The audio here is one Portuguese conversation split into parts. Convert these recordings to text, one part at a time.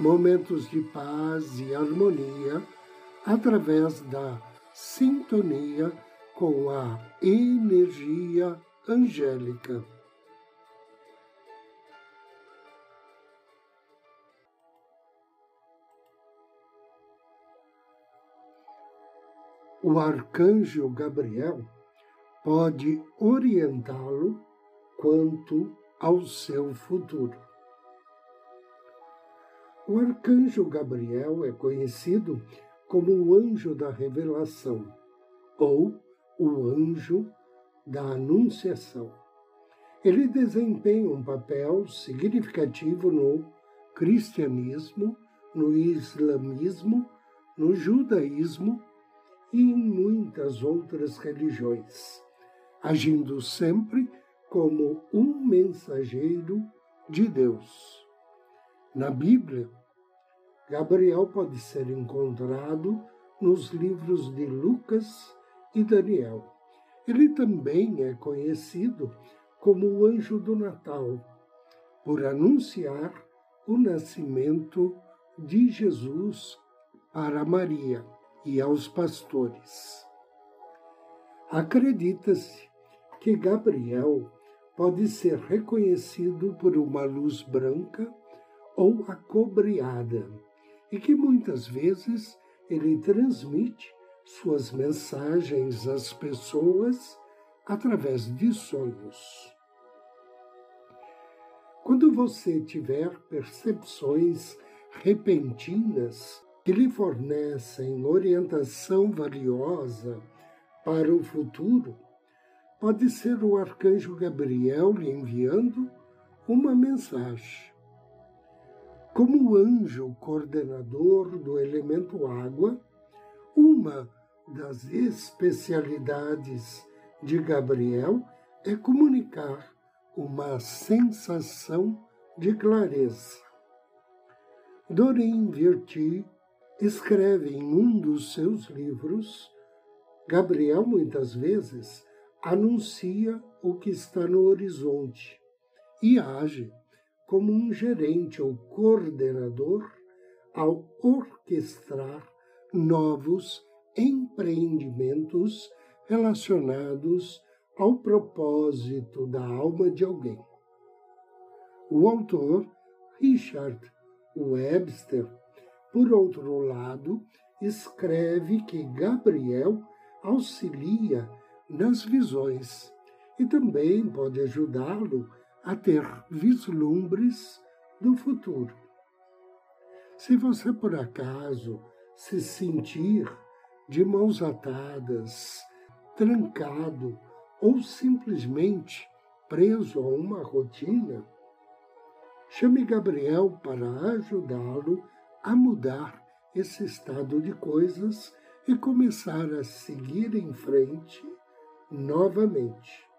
momentos de paz e harmonia através da sintonia com a energia angélica. O arcanjo Gabriel pode orientá-lo quanto ao seu futuro. O arcanjo Gabriel é conhecido como o anjo da revelação ou o anjo da anunciação. Ele desempenha um papel significativo no cristianismo, no islamismo, no judaísmo e em muitas outras religiões, agindo sempre como um mensageiro de Deus. Na Bíblia, Gabriel pode ser encontrado nos livros de Lucas e Daniel. Ele também é conhecido como o anjo do Natal, por anunciar o nascimento de Jesus para Maria e aos pastores. Acredita-se que Gabriel pode ser reconhecido por uma luz branca ou acobreada e que muitas vezes ele transmite suas mensagens às pessoas através de sonhos. Quando você tiver percepções repentinas que lhe fornecem orientação valiosa para o futuro, pode ser o arcanjo Gabriel lhe enviando uma mensagem como anjo coordenador do elemento água, uma das especialidades de Gabriel é comunicar uma sensação de clareza. Doreen Virtue escreve em um dos seus livros, Gabriel muitas vezes anuncia o que está no horizonte e age como um gerente ou coordenador ao orquestrar novos empreendimentos relacionados ao propósito da alma de alguém. O autor, Richard Webster, por outro lado, escreve que Gabriel auxilia nas visões e também pode ajudá-lo a ter vislumbres do futuro. Se você por acaso se sentir de mãos atadas, trancado ou simplesmente preso a uma rotina, chame Gabriel para ajudá-lo a mudar esse estado de coisas e começar a seguir em frente novamente.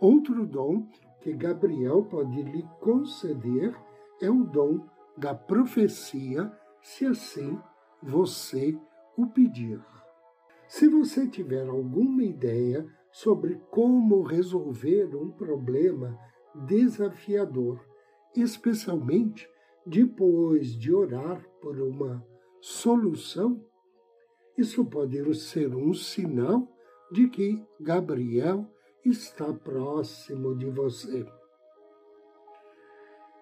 Outro dom que Gabriel pode lhe conceder é o dom da profecia, se assim você o pedir. Se você tiver alguma ideia sobre como resolver um problema desafiador, especialmente depois de orar por uma solução, isso pode ser um sinal de que Gabriel está próximo de você.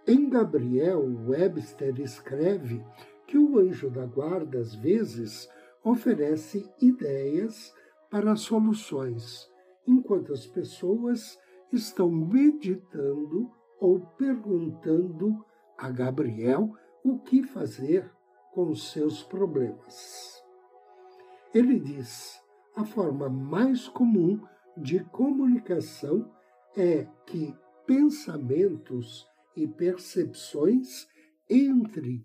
Em Gabriel, Webster escreve que o anjo da guarda, às vezes, oferece ideias para soluções, enquanto as pessoas estão meditando ou perguntando a Gabriel o que fazer com seus problemas. Ele diz: a forma mais comum de comunicação é que pensamentos e percepções entre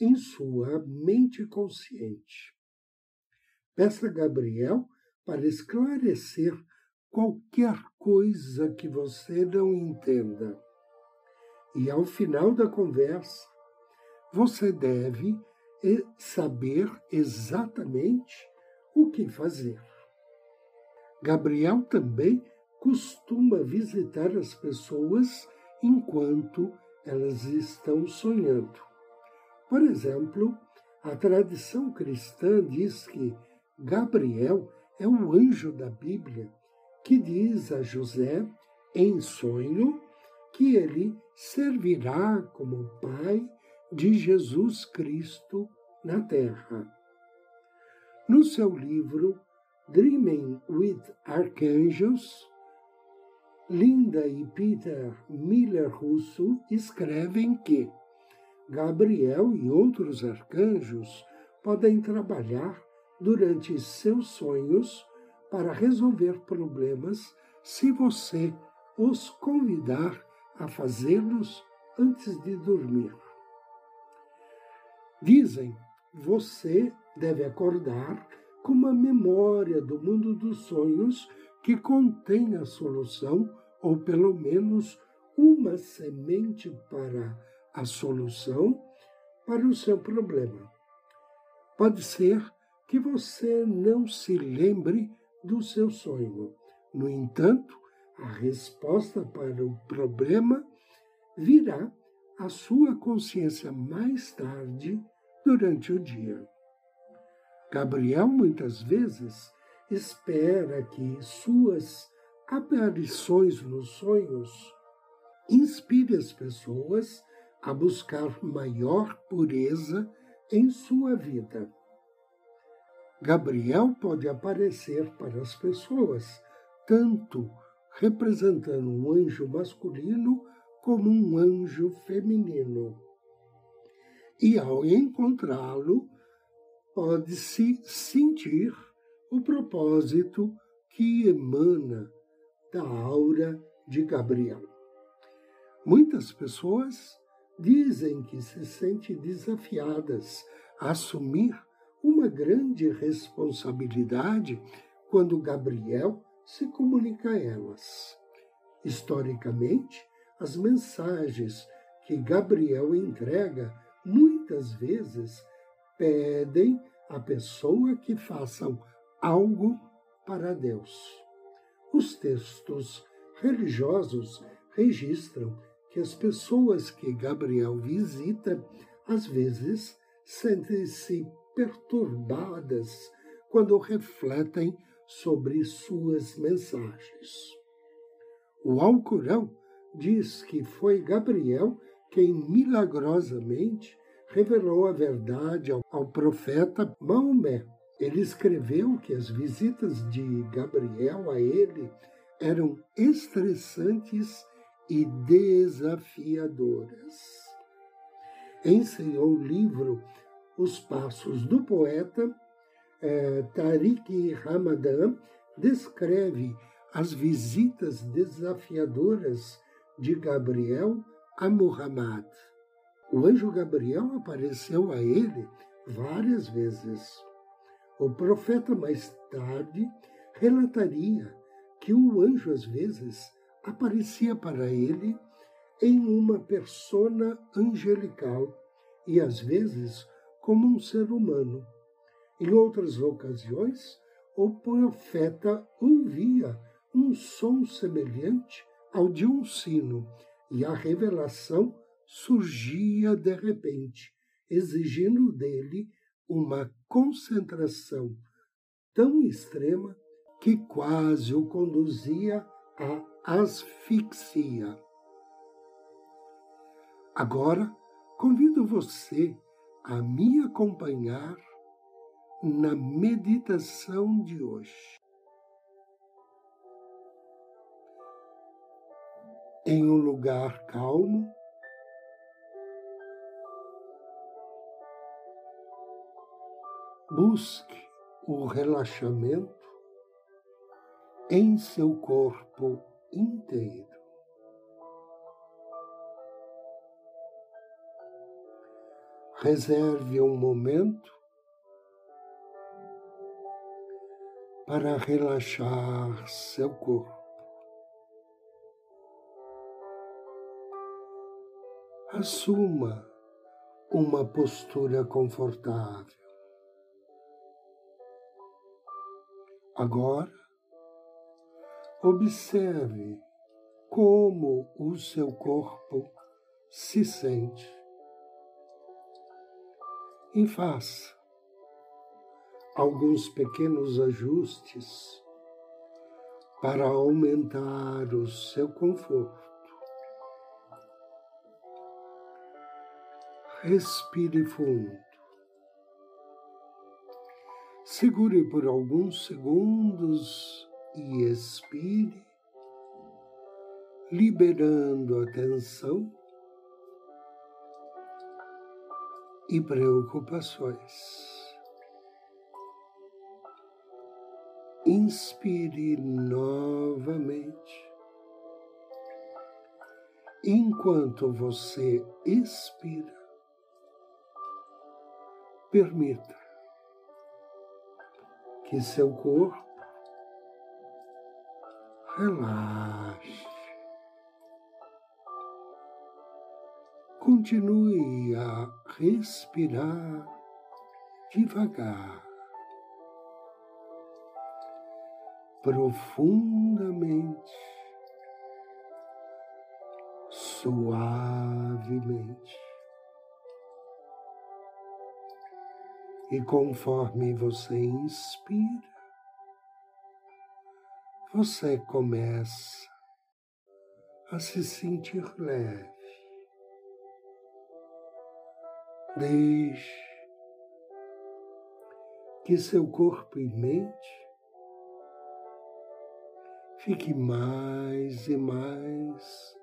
em sua mente consciente. Peça Gabriel para esclarecer qualquer coisa que você não entenda. E ao final da conversa, você deve saber exatamente o que fazer. Gabriel também costuma visitar as pessoas enquanto elas estão sonhando. Por exemplo, a tradição cristã diz que Gabriel é o anjo da Bíblia que diz a José, em sonho, que ele servirá como pai de Jesus Cristo na terra. No seu livro Dreaming with Archangels, Linda e Peter Miller Russo escrevem que Gabriel e outros arcanjos podem trabalhar durante seus sonhos para resolver problemas se você os convidar a fazê-los antes de dormir. Dizem, você deve acordar com uma memória do mundo dos sonhos que contém a solução, ou pelo menos uma semente para a solução para o seu problema. Pode ser que você não se lembre do seu sonho. No entanto, a resposta para o problema virá à sua consciência mais tarde durante o dia. Gabriel muitas vezes espera que suas aparições nos sonhos inspire as pessoas a buscar maior pureza em sua vida. Gabriel pode aparecer para as pessoas, tanto representando um anjo masculino como um anjo feminino. E ao encontrá-lo, pode-se sentir o propósito que emana da aura de Gabriel. Muitas pessoas dizem que se sentem desafiadas a assumir uma grande responsabilidade quando Gabriel se comunica a elas. Historicamente, as mensagens que Gabriel entrega muitas vezes pedem à pessoa que façam algo para Deus. Os textos religiosos registram que as pessoas que Gabriel visita às vezes sentem-se perturbadas quando refletem sobre suas mensagens. O Alcorão diz que foi Gabriel quem milagrosamente revelou a verdade ao, ao profeta Maomé. Ele escreveu que as visitas de Gabriel a ele eram estressantes e desafiadoras. Em seu livro Os Passos do Poeta, eh, Tariq Ramadan descreve as visitas desafiadoras de Gabriel a Muhammad. O anjo Gabriel apareceu a ele várias vezes. O profeta mais tarde relataria que o anjo às vezes aparecia para ele em uma persona angelical e às vezes como um ser humano. Em outras ocasiões, o profeta ouvia um som semelhante ao de um sino e a revelação surgia de repente, exigindo dele uma concentração tão extrema que quase o conduzia à asfixia. Agora, convido você a me acompanhar na meditação de hoje. Em um lugar calmo, Busque o relaxamento em seu corpo inteiro. Reserve um momento para relaxar seu corpo. Assuma uma postura confortável. Agora, observe como o seu corpo se sente e faça alguns pequenos ajustes para aumentar o seu conforto. Respire fundo. Segure por alguns segundos e expire, liberando a tensão e preocupações. Inspire novamente. Enquanto você expira, permita que seu corpo relaxe. Continue a respirar devagar, profundamente, suavemente. E conforme você inspira, você começa a se sentir leve. Deixe que seu corpo e mente fique mais e mais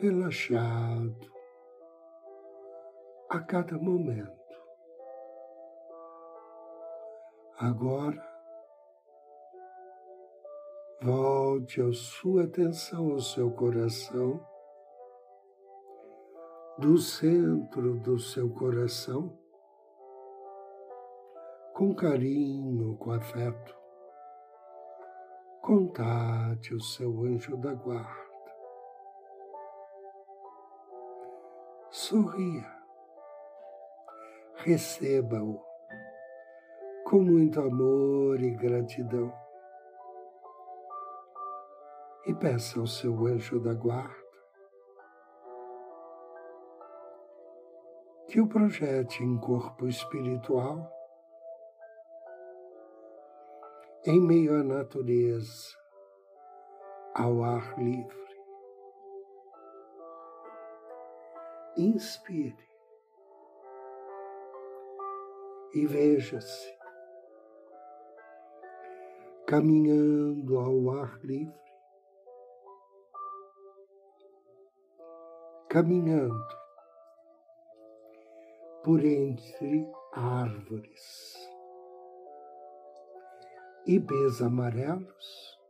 relaxado a cada momento. Agora, volte a sua atenção ao seu coração do centro do seu coração, com carinho, com afeto, contate o seu anjo da guarda. Sorria, receba-o com muito amor e gratidão. E peça ao seu anjo da guarda que o projete em corpo espiritual, em meio à natureza, ao ar livre. Inspire e veja-se caminhando ao ar livre, caminhando por entre árvores. Ibês amarelos,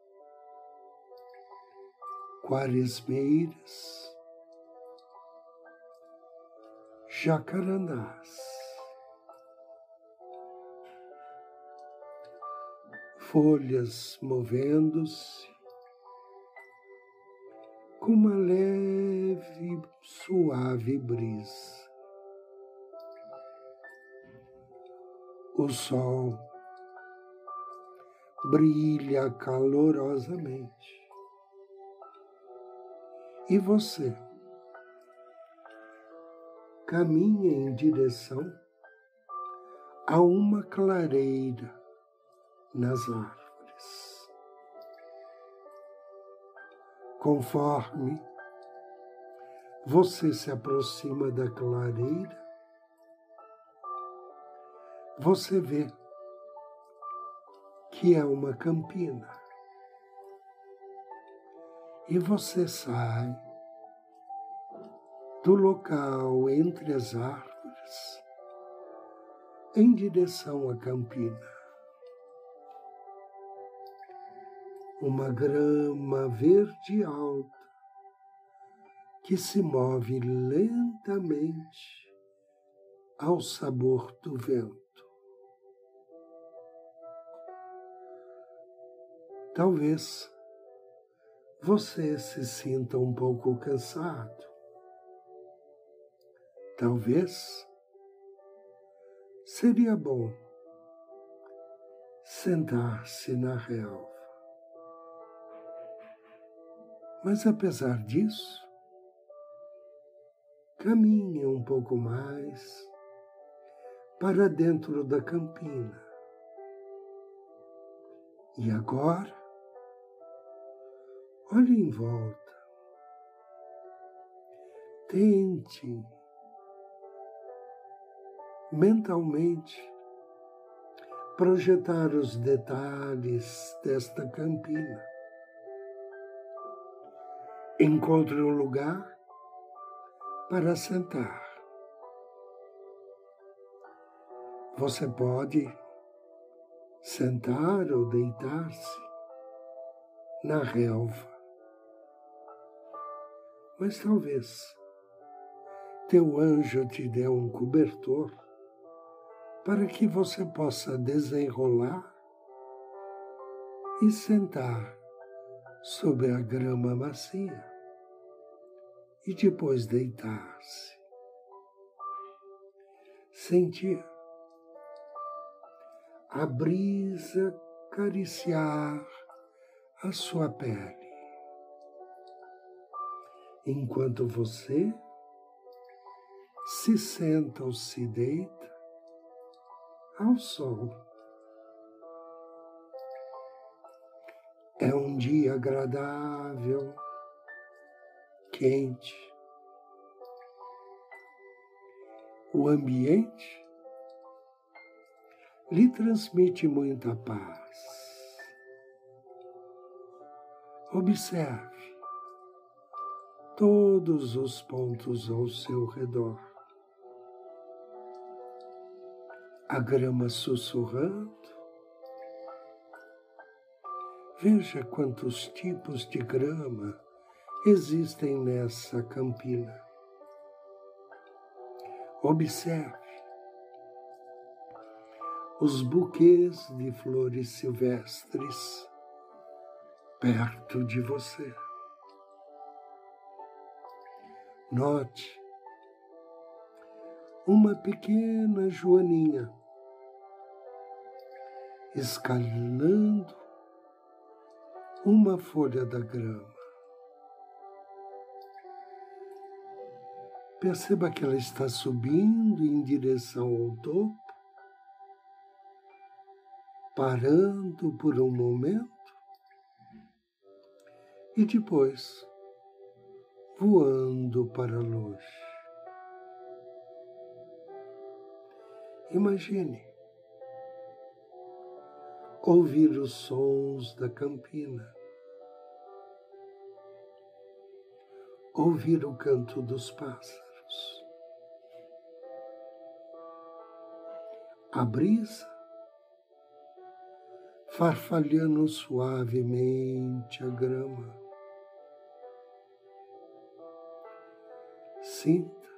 quaresmeiras, jacarandás, folhas movendo-se com uma leve, suave brisa. O sol brilha calorosamente. E você caminha em direção a uma clareira nas árvores. Conforme você se aproxima da clareira, você vê que é uma campina. E você sai do local entre as árvores em direção à campina. Uma grama verde alta que se move lentamente ao sabor do vento. Talvez você se sinta um pouco cansado. Talvez seria bom sentar-se na relva. Mas apesar disso, caminhe um pouco mais para dentro da campina. E agora, olhe em volta. Tente mentalmente projetar os detalhes desta campina. Encontre um lugar para sentar. Você pode sentar ou deitar-se na relva. Mas talvez teu anjo te dê um cobertor para que você possa desenrolar e sentar sobre a grama macia e depois deitar-se. Sentir a brisa cariciar a sua pele, enquanto você se senta ou se deita ao sol. É um dia agradável, quente. O ambiente lhe transmite muita paz. Observe todos os pontos ao seu redor. A grama sussurrando. Veja quantos tipos de grama existem nessa campina. Observe os buquês de flores silvestres perto de você. Note uma pequena joaninha escalando uma folha da grama. Perceba que ela está subindo em direção ao topo parando por um momento e depois voando para longe. Imagine ouvir os sons da campina, ouvir o canto dos pássaros, a brisa farfalhando suavemente a grama. Sinta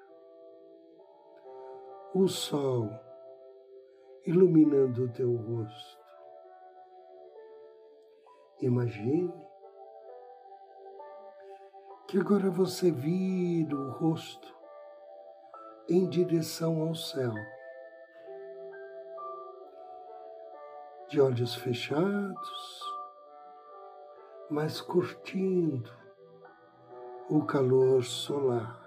o sol iluminando o teu rosto. Imagine que agora você vira o rosto em direção ao céu. de olhos fechados, mas curtindo o calor solar.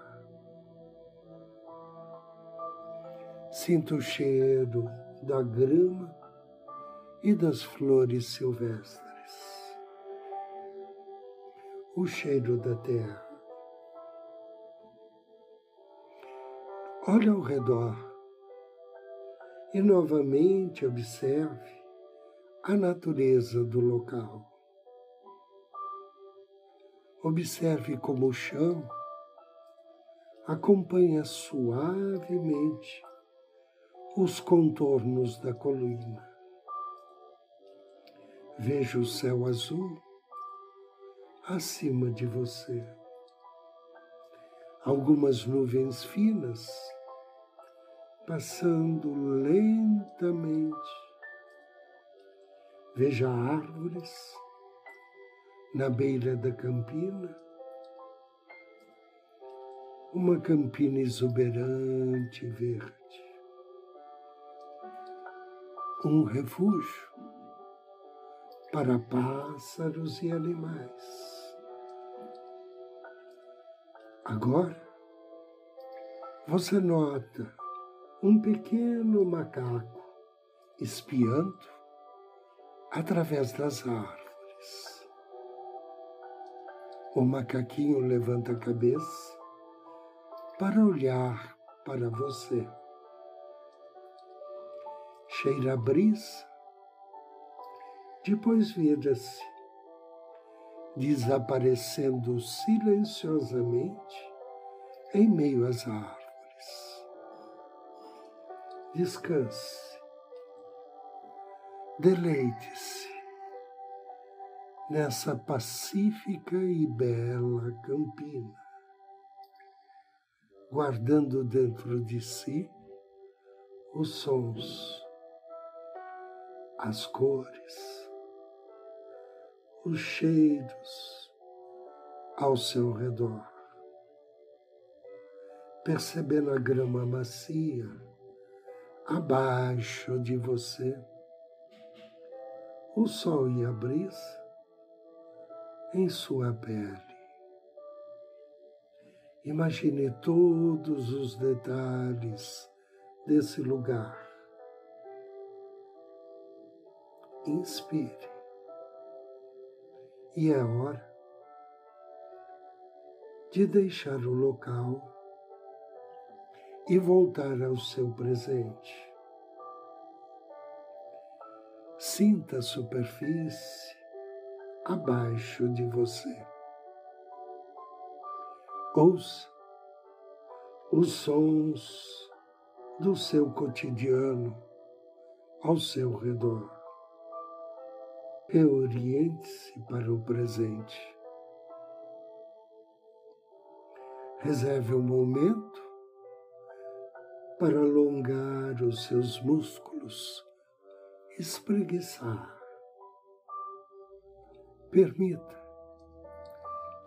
Sinto o cheiro da grama e das flores silvestres, o cheiro da terra. Olhe ao redor e novamente observe a natureza do local. Observe como o chão acompanha suavemente os contornos da colina. Veja o céu azul acima de você. Algumas nuvens finas passando lentamente. Veja árvores na beira da campina, uma campina exuberante verde, um refúgio para pássaros e animais. Agora, você nota um pequeno macaco espiando através das árvores. O macaquinho levanta a cabeça para olhar para você. Cheira a brisa, depois vira-se, desaparecendo silenciosamente em meio às árvores. Descanse, deleite-se nessa pacífica e bela campina, guardando dentro de si os sons, as cores, os cheiros ao seu redor, percebendo a grama macia abaixo de você, o sol e a brisa em sua pele. Imagine todos os detalhes desse lugar. Inspire. E é hora de deixar o local e voltar ao seu presente. Sinta a superfície abaixo de você. Ouça os sons do seu cotidiano ao seu redor. Reoriente-se para o presente. Reserve um momento para alongar os seus músculos, espreguiçar. Permita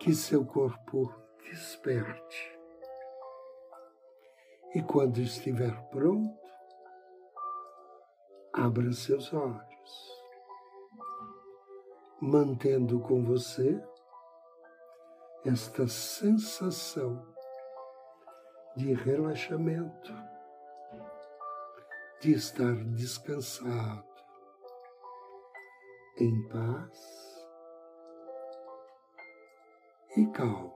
que seu corpo desperte. E quando estiver pronto, abra seus olhos, mantendo com você esta sensação de relaxamento de estar descansado, em paz e calmo.